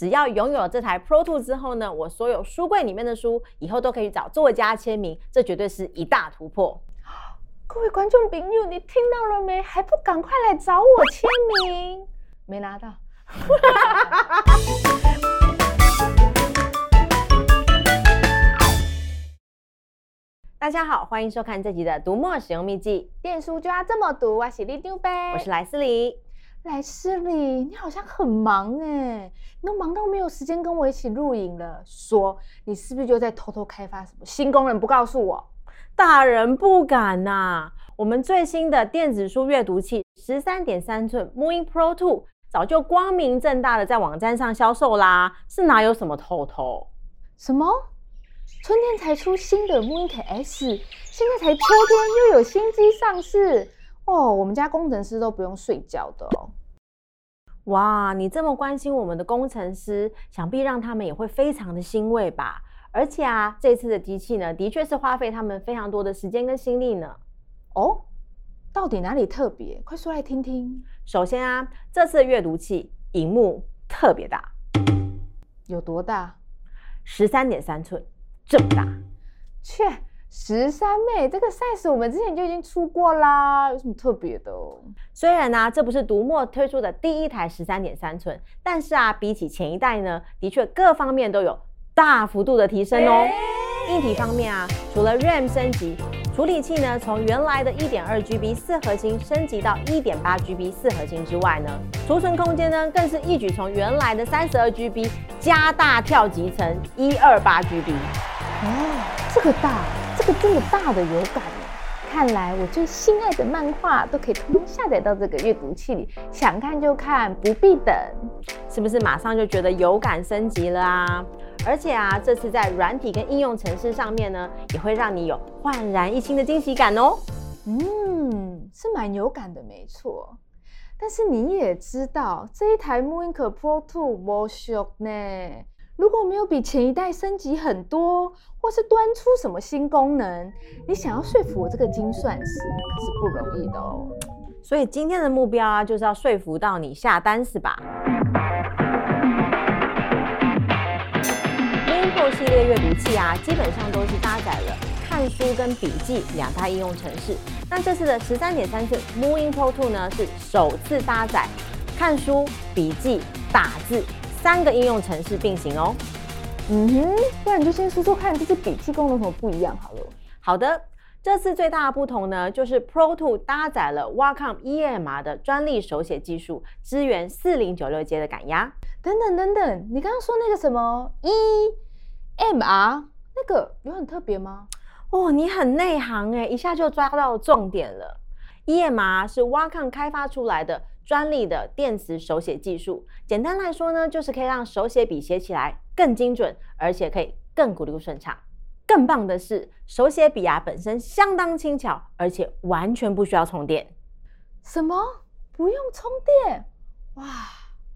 只要拥有这台 Pro 2之后呢，我所有书柜里面的书以后都可以找作家签名，这绝对是一大突破。各位观众朋友，你听到了没？还不赶快来找我签名？没拿到。大家好，欢迎收看这集的读墨使用秘籍。电书就要这么读，我是李丢呗，我是莱斯里。莱斯里，你好像很忙哎，你都忙到没有时间跟我一起录影了。说，你是不是就在偷偷开发什么新功能不告诉我？大人不敢呐、啊。我们最新的电子书阅读器十三点三寸 Mooin Pro Two 早就光明正大的在网站上销售啦，是哪有什么偷偷？什么？春天才出新的 MooInk S，现在才秋天又有新机上市哦！我们家工程师都不用睡觉的哦。哇，你这么关心我们的工程师，想必让他们也会非常的欣慰吧？而且啊，这次的机器呢，的确是花费他们非常多的时间跟心力呢。哦，到底哪里特别？快说来听听。首先啊，这次的阅读器荧幕特别大，有多大？十三点三寸。这么大，切，十三妹，这个 size 我们之前就已经出过啦，有什么特别的？虽然呢、啊，这不是独墨推出的第一台十三点三寸，但是啊，比起前一代呢，的确各方面都有大幅度的提升哦。欸、硬体方面啊，除了 RAM 升级，处理器呢从原来的一点二 GB 四核心升级到一点八 GB 四核心之外呢，储存空间呢更是一举从原来的三十二 GB 加大跳级成一二八 GB。哦，这个大，这个这么大的有感耶！看来我最心爱的漫画都可以通通下载到这个阅读器里，想看就看，不必等，是不是马上就觉得有感升级了啊？而且啊，这次在软体跟应用程式上面呢，也会让你有焕然一新的惊喜感哦。嗯，是蛮有感的，没错。但是你也知道，这一台 Mooink Pro 2没俗呢。如果没有比前一代升级很多，或是端出什么新功能，你想要说服我这个精算师可是不容易的哦。所以今天的目标啊，就是要说服到你下单，是吧？Mooin Pro 系列阅读器啊，基本上都是搭载了看书跟笔记两大应用程式。那这次的十三点三寸 Mooin Pro 2呢，是首次搭载看书、笔记、打字。三个应用程式并行哦。嗯哼，不然你就先说说看，这支笔记功能有什么不一样好了。好的，这次最大的不同呢，就是 Pro Two 搭载了 Wacom EMR 的专利手写技术，支援四零九六阶的感压。等等等等，你刚刚说那个什么 EMR，那个有很特别吗？哦，你很内行哎，一下就抓到重点了。EMR 是 Wacom 开发出来的。专利的电磁手写技术，简单来说呢，就是可以让手写笔写起来更精准，而且可以更鼓溜顺畅。更棒的是，手写笔啊本身相当轻巧，而且完全不需要充电。什么？不用充电？哇，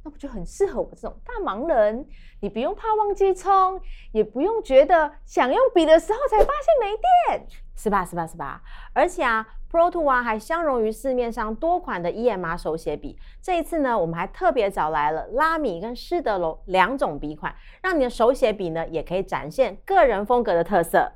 那不就很适合我这种大忙人？你不用怕忘记充，也不用觉得想用笔的时候才发现没电，是吧？是吧？是吧？而且啊。Pro 2啊，还相容于市面上多款的 EMR 手写笔。这一次呢，我们还特别找来了拉米跟施德龙两种笔款，让你的手写笔呢也可以展现个人风格的特色。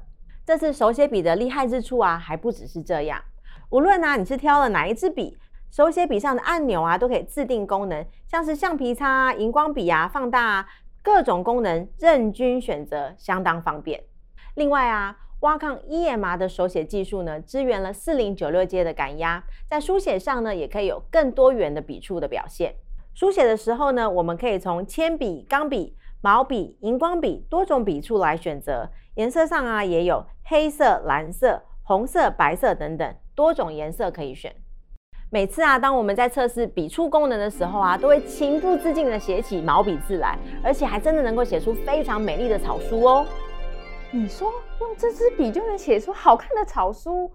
这次手写笔的厉害之处啊，还不只是这样。无论啊你是挑了哪一支笔，手写笔上的按钮啊都可以自定功能，像是橡皮擦啊、荧光笔啊、放大啊，各种功能任君选择，相当方便。另外啊。Wacom EMR 的手写技术呢，支援了四零九六阶的感压，在书写上呢，也可以有更多元的笔触的表现。书写的时候呢，我们可以从铅笔、钢笔、毛笔、荧光笔多种笔触来选择。颜色上啊，也有黑色、蓝色、红色、白色等等多种颜色可以选。每次啊，当我们在测试笔触功能的时候啊，都会情不自禁地写起毛笔字来，而且还真的能够写出非常美丽的草书哦。你说用这支笔就能写出好看的草书，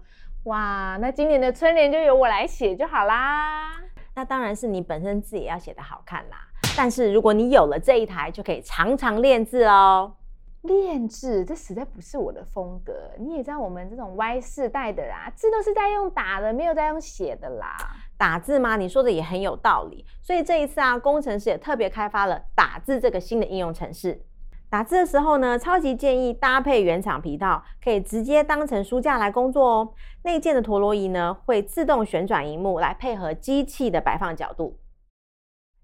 哇！那今年的春联就由我来写就好啦。那当然是你本身字也要写得好看啦。但是如果你有了这一台，就可以常常练字哦。练字这实在不是我的风格。你也知道我们这种 Y 世代的啦，字都是在用打的，没有在用写的啦。打字吗？你说的也很有道理。所以这一次啊，工程师也特别开发了打字这个新的应用程式。打字的时候呢，超级建议搭配原厂皮套，可以直接当成书架来工作哦。内建的陀螺仪呢，会自动旋转萤幕来配合机器的摆放角度。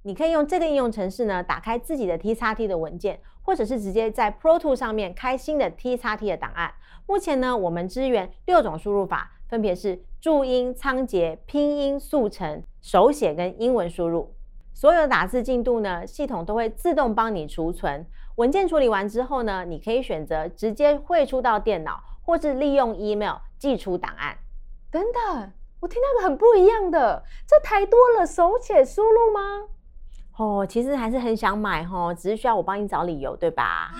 你可以用这个应用程式呢，打开自己的 TXT 的文件，或者是直接在 Pro Tools 上面开新的 TXT 的档案。目前呢，我们支援六种输入法，分别是注音、仓颉、拼音、速成、手写跟英文输入。所有的打字进度呢，系统都会自动帮你储存。文件处理完之后呢，你可以选择直接汇出到电脑，或是利用 email 寄出档案。等等，我听到个很不一样的，这台多了手写输入吗？哦，其实还是很想买哦，只是需要我帮你找理由，对吧？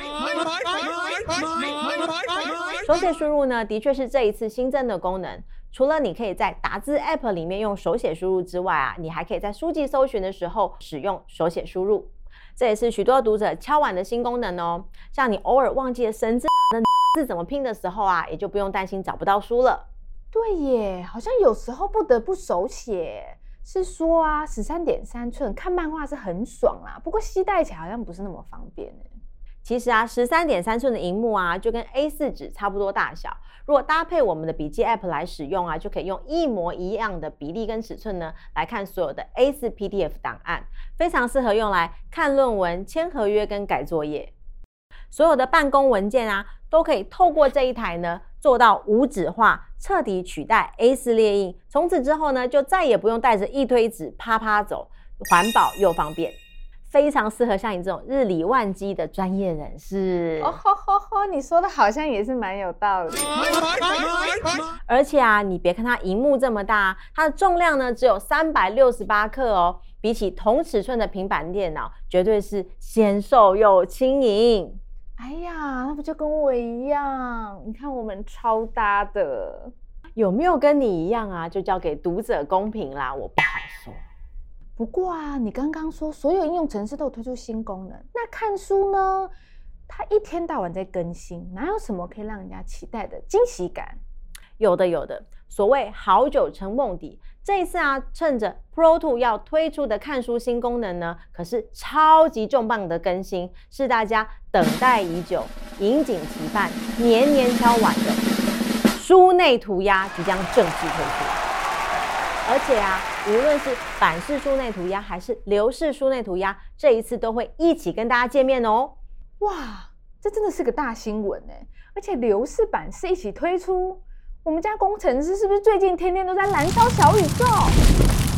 手写输入呢，的确是这一次新增的功能。除了你可以在打字 App 里面用手写输入之外啊，你还可以在书籍搜寻的时候使用手写输入。这也是许多读者敲碗的新功能哦。像你偶尔忘记了神之的字怎么拼的时候啊，也就不用担心找不到书了。对耶，好像有时候不得不手写。是说啊，十三点三寸看漫画是很爽啦，不过携带起来好像不是那么方便。其实啊，十三点三寸的荧幕啊，就跟 A4 纸差不多大小。如果搭配我们的笔记 App 来使用啊，就可以用一模一样的比例跟尺寸呢，来看所有的 A4 PDF 档案，非常适合用来看论文、签合约跟改作业。所有的办公文件啊，都可以透过这一台呢，做到无纸化，彻底取代 A4 列印。从此之后呢，就再也不用带着一堆纸趴趴走，环保又方便。非常适合像你这种日理万机的专业人士。哦吼吼吼，你说的好像也是蛮有道理。而且啊，你别看它荧幕这么大，它的重量呢只有三百六十八克哦，比起同尺寸的平板电脑，绝对是纤瘦又轻盈。哎呀，那不就跟我一样？你看我们超搭的，有没有跟你一样啊？就交给读者公平啦，我不好说。不过啊，你刚刚说所有应用程式都有推出新功能，那看书呢？它一天到晚在更新，哪有什么可以让人家期待的惊喜感？有的，有的。所谓好酒成梦底，这一次啊，趁着 Pro 2要推出的看书新功能呢，可是超级重磅的更新，是大家等待已久、引颈期盼、年年敲碗的书内涂鸦即将正式推出。而且啊，无论是版式书内涂鸦还是流式书内涂鸦，这一次都会一起跟大家见面哦！哇，这真的是个大新闻哎！而且流式版式一起推出，我们家工程师是不是最近天天都在燃烧小宇宙？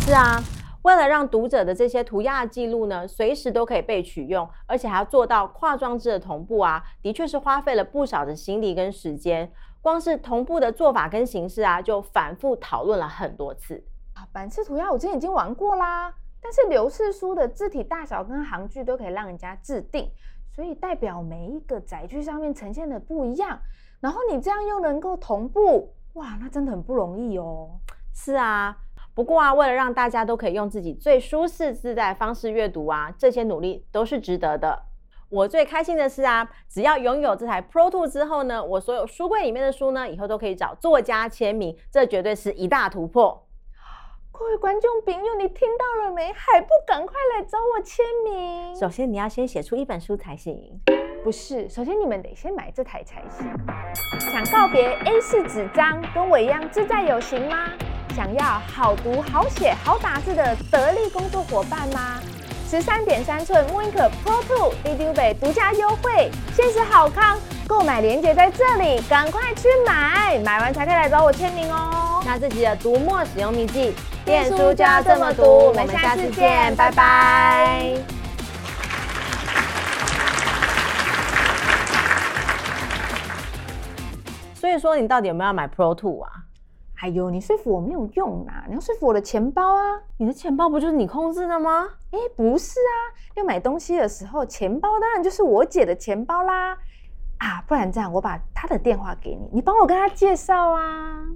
是啊，为了让读者的这些涂鸦记录呢，随时都可以被取用，而且还要做到跨装置的同步啊，的确是花费了不少的心力跟时间。光是同步的做法跟形式啊，就反复讨论了很多次。啊，版次涂鸦我之前已经玩过啦，但是刘氏书的字体大小跟行距都可以让人家制定，所以代表每一个载具上面呈现的不一样，然后你这样又能够同步，哇，那真的很不容易哦。是啊，不过啊，为了让大家都可以用自己最舒适自在的方式阅读啊，这些努力都是值得的。我最开心的是啊，只要拥有这台 Pro Two 之后呢，我所有书柜里面的书呢，以后都可以找作家签名，这绝对是一大突破。各位观众朋友，你听到了没？还不赶快来找我签名？首先你要先写出一本书才行。不是，首先你们得先买这台才行。想告别 A4 纸张，跟我一样自在有型吗？想要好读、好写、好打字的得力工作伙伴吗？十三点三寸 mooInk Pro d d u 北独家优惠，限时好康，购买链接在这里，赶快去买，买完才可以来找我签名哦。那自己的读墨使用秘籍，念书就要这么读，我们下次见，拜拜。所以说，你到底有没有要买 Pro Two 啊？哎呦，你说服我没有用啊！你要说服我的钱包啊！你的钱包不就是你控制的吗？哎，不是啊，要买东西的时候，钱包当然就是我姐的钱包啦。啊，不然这样，我把她的电话给你，你帮我跟她介绍啊。